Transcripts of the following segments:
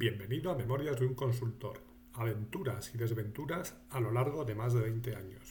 Bienvenido a Memorias de un consultor, aventuras y desventuras a lo largo de más de 20 años.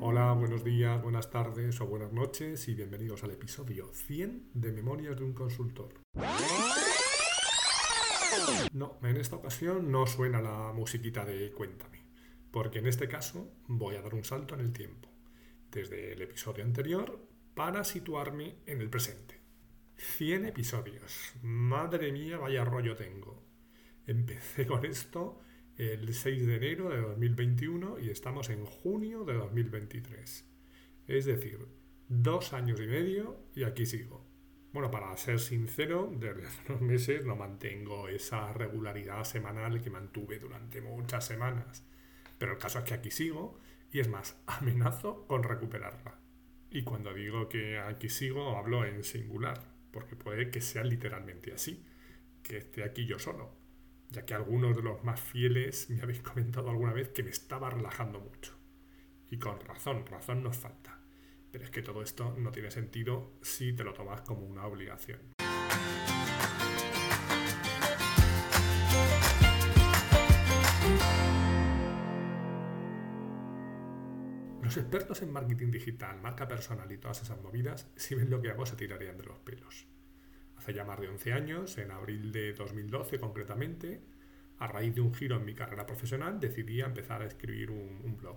Hola, buenos días, buenas tardes o buenas noches y bienvenidos al episodio 100 de Memorias de un consultor. No, en esta ocasión no suena la musiquita de Cuéntame, porque en este caso voy a dar un salto en el tiempo desde el episodio anterior para situarme en el presente. 100 episodios. Madre mía, vaya rollo tengo. Empecé con esto el 6 de enero de 2021 y estamos en junio de 2023. Es decir, dos años y medio y aquí sigo. Bueno, para ser sincero, desde hace unos meses no mantengo esa regularidad semanal que mantuve durante muchas semanas. Pero el caso es que aquí sigo y es más, amenazo con recuperarla. Y cuando digo que aquí sigo, hablo en singular, porque puede que sea literalmente así, que esté aquí yo solo, ya que algunos de los más fieles me habéis comentado alguna vez que me estaba relajando mucho. Y con razón, razón nos falta. Pero es que todo esto no tiene sentido si te lo tomas como una obligación. Expertos en marketing digital, marca personal y todas esas movidas, si ven lo que hago se tirarían de los pelos. Hace ya más de 11 años, en abril de 2012 concretamente, a raíz de un giro en mi carrera profesional, decidí empezar a escribir un, un blog.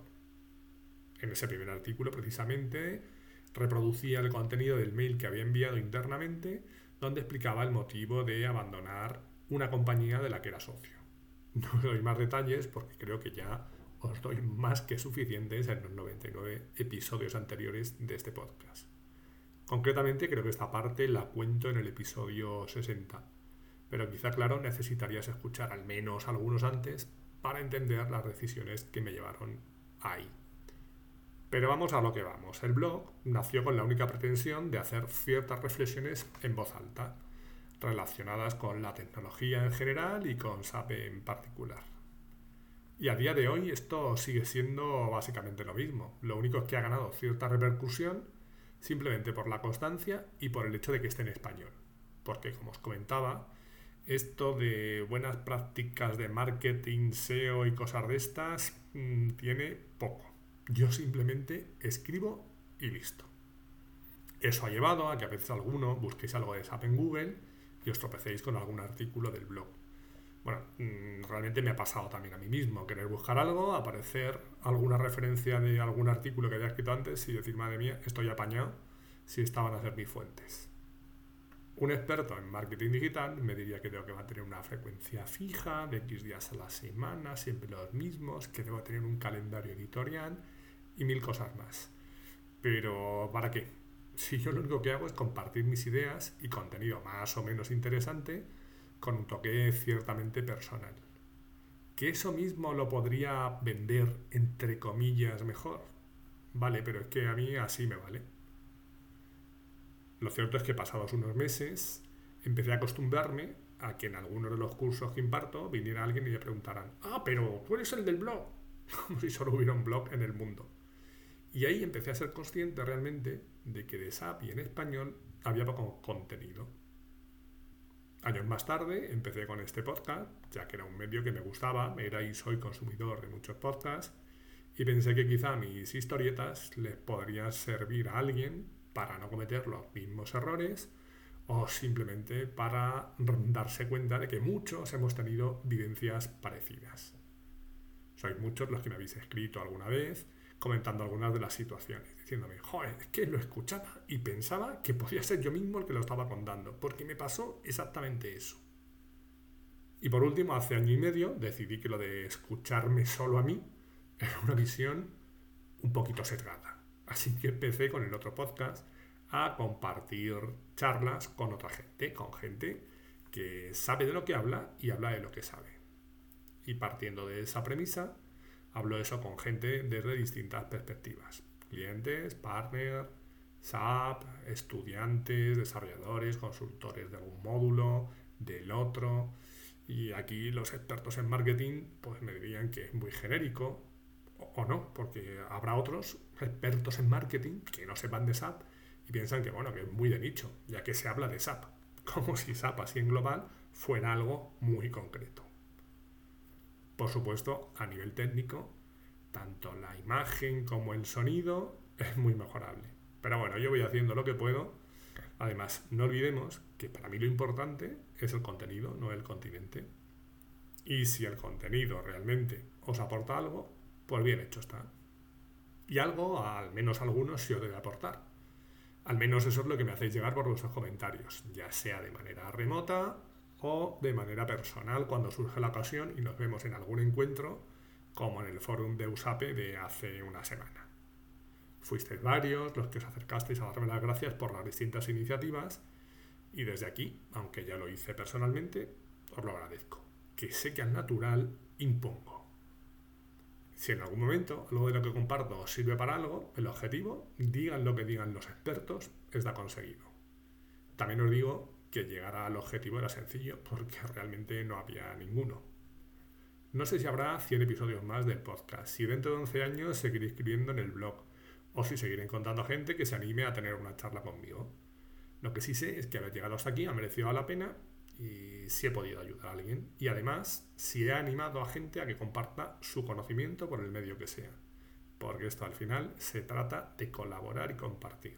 En ese primer artículo, precisamente, reproducía el contenido del mail que había enviado internamente, donde explicaba el motivo de abandonar una compañía de la que era socio. No doy más detalles porque creo que ya os doy más que suficientes en los 99 episodios anteriores de este podcast. Concretamente creo que esta parte la cuento en el episodio 60, pero quizá claro necesitarías escuchar al menos algunos antes para entender las decisiones que me llevaron ahí. Pero vamos a lo que vamos. El blog nació con la única pretensión de hacer ciertas reflexiones en voz alta, relacionadas con la tecnología en general y con SAP en particular. Y a día de hoy esto sigue siendo básicamente lo mismo. Lo único es que ha ganado cierta repercusión simplemente por la constancia y por el hecho de que esté en español. Porque como os comentaba, esto de buenas prácticas de marketing, SEO y cosas de estas mmm, tiene poco. Yo simplemente escribo y listo. Eso ha llevado a que a veces alguno busquéis algo de SAP en Google y os tropecéis con algún artículo del blog bueno, mm, realmente me ha pasado también a mí mismo, querer buscar algo, aparecer alguna referencia de algún artículo que había escrito antes y decir, madre mía, estoy apañado si estaban a ser mis fuentes. Un experto en marketing digital me diría que tengo que mantener una frecuencia fija de X días a la semana, siempre los mismos, que debo tener un calendario editorial y mil cosas más. Pero, ¿para qué? Si yo lo único que hago es compartir mis ideas y contenido más o menos interesante, con un toque ciertamente personal. ¿Que eso mismo lo podría vender entre comillas mejor? Vale, pero es que a mí así me vale. Lo cierto es que pasados unos meses empecé a acostumbrarme a que en algunos de los cursos que imparto viniera alguien y le preguntaran, ah, pero tú eres el del blog, como si solo hubiera un blog en el mundo. Y ahí empecé a ser consciente realmente de que de SAP y en español había poco contenido. Años más tarde empecé con este podcast, ya que era un medio que me gustaba, era y soy consumidor de muchos podcasts, y pensé que quizá mis historietas les podrían servir a alguien para no cometer los mismos errores o simplemente para darse cuenta de que muchos hemos tenido vivencias parecidas. Sois muchos los que me habéis escrito alguna vez comentando algunas de las situaciones, diciéndome, joder, es que lo escuchaba y pensaba que podía ser yo mismo el que lo estaba contando, porque me pasó exactamente eso. Y por último, hace año y medio decidí que lo de escucharme solo a mí era una visión un poquito sesgada. Así que empecé con el otro podcast a compartir charlas con otra gente, con gente que sabe de lo que habla y habla de lo que sabe. Y partiendo de esa premisa, hablo eso con gente desde distintas perspectivas. Clientes, partners, SAP, estudiantes, desarrolladores, consultores de algún módulo, del otro. Y aquí los expertos en marketing pues me dirían que es muy genérico O, no, porque habrá otros expertos en marketing que no sepan de SAP y piensan que, bueno, que es muy de nicho, ya que se habla de SAP, como si SAP así en global fuera algo muy concreto. Por supuesto, a nivel técnico, tanto la imagen como el sonido es muy mejorable. Pero bueno, yo voy haciendo lo que puedo. Además, no olvidemos que para mí lo importante es el contenido, no el continente. Y si el contenido realmente os aporta algo, pues bien hecho está. Y algo, al menos algunos, sí os debe aportar. Al menos eso es lo que me hacéis llegar por vuestros comentarios, ya sea de manera remota o de manera personal cuando surge la ocasión y nos vemos en algún encuentro, como en el foro de USAPE de hace una semana. Fuisteis varios los que os acercasteis a darme las gracias por las distintas iniciativas y desde aquí, aunque ya lo hice personalmente, os lo agradezco. Que sé que al natural impongo. Si en algún momento algo de lo que comparto os sirve para algo, el objetivo, digan lo que digan los expertos, está conseguido. También os digo que llegar al objetivo era sencillo porque realmente no había ninguno. No sé si habrá 100 episodios más del podcast, si dentro de 11 años seguiré escribiendo en el blog o si seguiré encontrando gente que se anime a tener una charla conmigo. Lo que sí sé es que haber llegado hasta aquí ha merecido la pena y si he podido ayudar a alguien. Y además, si he animado a gente a que comparta su conocimiento por el medio que sea. Porque esto al final se trata de colaborar y compartir.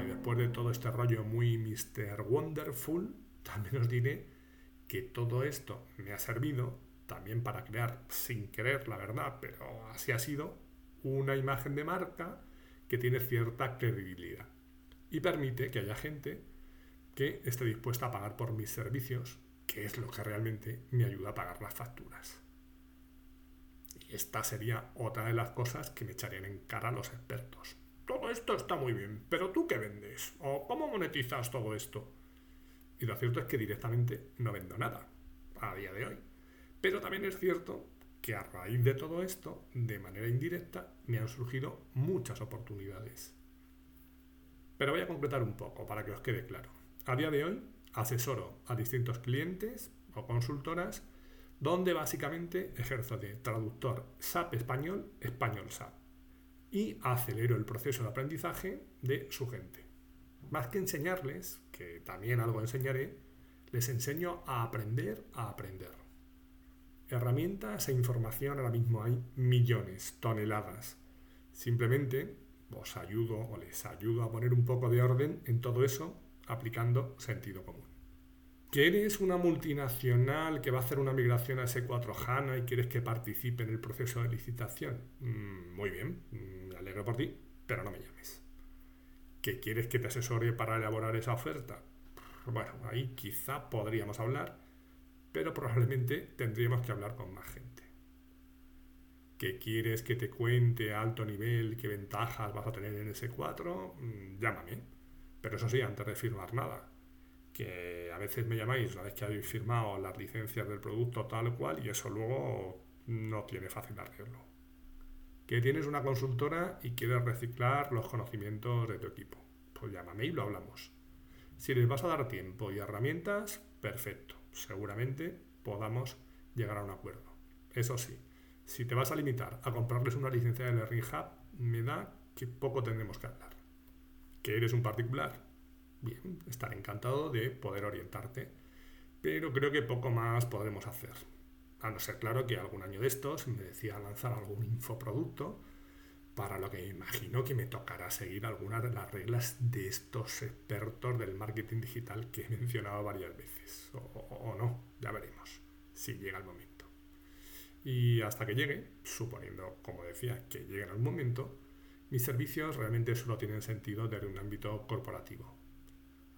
Y después de todo este rollo muy Mr. Wonderful, también os diré que todo esto me ha servido también para crear, sin querer, la verdad, pero así ha sido, una imagen de marca que tiene cierta credibilidad y permite que haya gente que esté dispuesta a pagar por mis servicios, que es lo que realmente me ayuda a pagar las facturas. Y esta sería otra de las cosas que me echarían en cara los expertos. Todo esto está muy bien, pero ¿tú qué vendes? ¿O cómo monetizas todo esto? Y lo cierto es que directamente no vendo nada a día de hoy. Pero también es cierto que a raíz de todo esto, de manera indirecta, me han surgido muchas oportunidades. Pero voy a completar un poco para que os quede claro. A día de hoy asesoro a distintos clientes o consultoras donde básicamente ejerzo de traductor SAP español, español SAP y acelero el proceso de aprendizaje de su gente. Más que enseñarles, que también algo enseñaré, les enseño a aprender a aprender. Herramientas e información ahora mismo hay millones, toneladas. Simplemente os ayudo o les ayudo a poner un poco de orden en todo eso aplicando sentido común. ¿Que eres una multinacional que va a hacer una migración a S4 HANA y quieres que participe en el proceso de licitación? Mm, muy bien, mm, me alegro por ti, pero no me llames que quieres que te asesore para elaborar esa oferta. Bueno, ahí quizá podríamos hablar, pero probablemente tendríamos que hablar con más gente. ¿Que quieres que te cuente a alto nivel qué ventajas vas a tener en ese 4? Mm, llámame. Pero eso sí, antes de firmar nada. Que a veces me llamáis una vez que habéis firmado las licencias del producto tal cual y eso luego no tiene fácil arreglo que tienes una consultora y quieres reciclar los conocimientos de tu equipo. Pues llámame y lo hablamos. Si les vas a dar tiempo y herramientas, perfecto. Seguramente podamos llegar a un acuerdo. Eso sí, si te vas a limitar a comprarles una licencia de Learning Hub, me da que poco tendremos que hablar. ¿Que eres un particular? Bien, estaré encantado de poder orientarte, pero creo que poco más podremos hacer. A no ser claro que algún año de estos me decía lanzar algún infoproducto, para lo que imagino que me tocará seguir algunas de las reglas de estos expertos del marketing digital que he mencionado varias veces. O, o, no, ya veremos si llega el momento. Y hasta que llegue, suponiendo, como decía, que llegue en algún momento, mis servicios realmente solo tienen sentido desde un ámbito corporativo.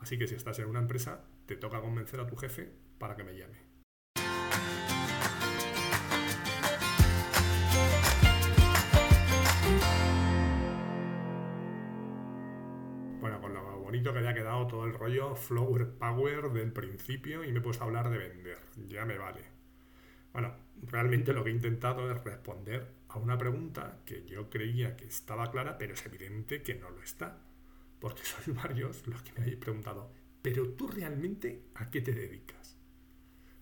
Así que si estás en una empresa, te toca convencer a tu jefe para que me llame. que había quedado todo el rollo Flower Power del principio y me he a hablar de vender. Ya me vale. Bueno, realmente lo que he intentado es responder a una pregunta que yo creía que estaba clara, pero es evidente que no lo está. Porque sois varios los que me habéis preguntado, Pero tú realmente, ¿a qué te dedicas?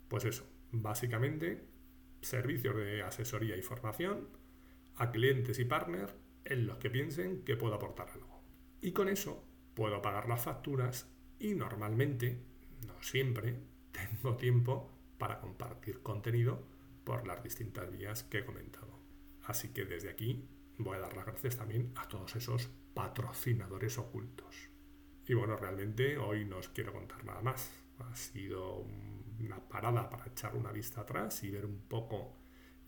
Pues eso, básicamente, servicios de asesoría y formación a clientes y partners en los que piensen que puedo aportar algo. Y con eso puedo pagar las facturas y normalmente, no siempre, tengo tiempo para compartir contenido por las distintas vías que he comentado. Así que desde aquí voy a dar las gracias también a todos esos patrocinadores ocultos. Y bueno, realmente hoy no os quiero contar nada más. Ha sido una parada para echar una vista atrás y ver un poco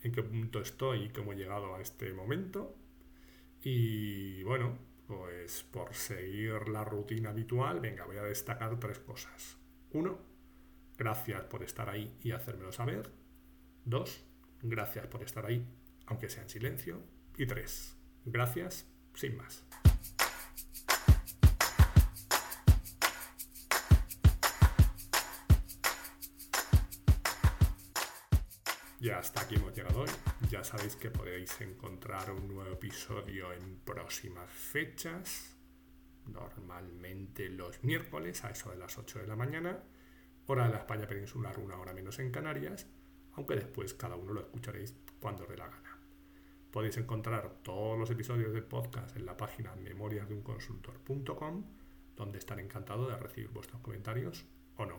en qué punto estoy y cómo he llegado a este momento. Y bueno, pues por seguir la rutina habitual, venga, voy a destacar tres cosas. Uno, gracias por estar ahí y hacérmelo saber. Dos, gracias por estar ahí, aunque sea en silencio. Y tres, gracias sin más. Y hasta aquí hemos llegado hoy. Ya sabéis que podéis encontrar un nuevo episodio en próximas fechas, normalmente los miércoles a eso de las 8 de la mañana, hora de la España peninsular, una hora menos en Canarias, aunque después cada uno lo escucharéis cuando dé la gana. Podéis encontrar todos los episodios del podcast en la página memoriasdeunconsultor.com, donde estaré encantado de recibir vuestros comentarios o no.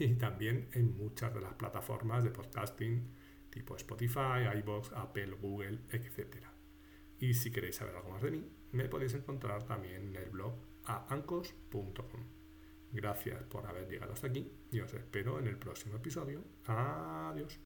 Y también en muchas de las plataformas de podcasting tipo Spotify, iBox, Apple, Google, etc. Y si queréis saber algo más de mí, me podéis encontrar también en el blog a ancos.com. Gracias por haber llegado hasta aquí y os espero en el próximo episodio. Adiós.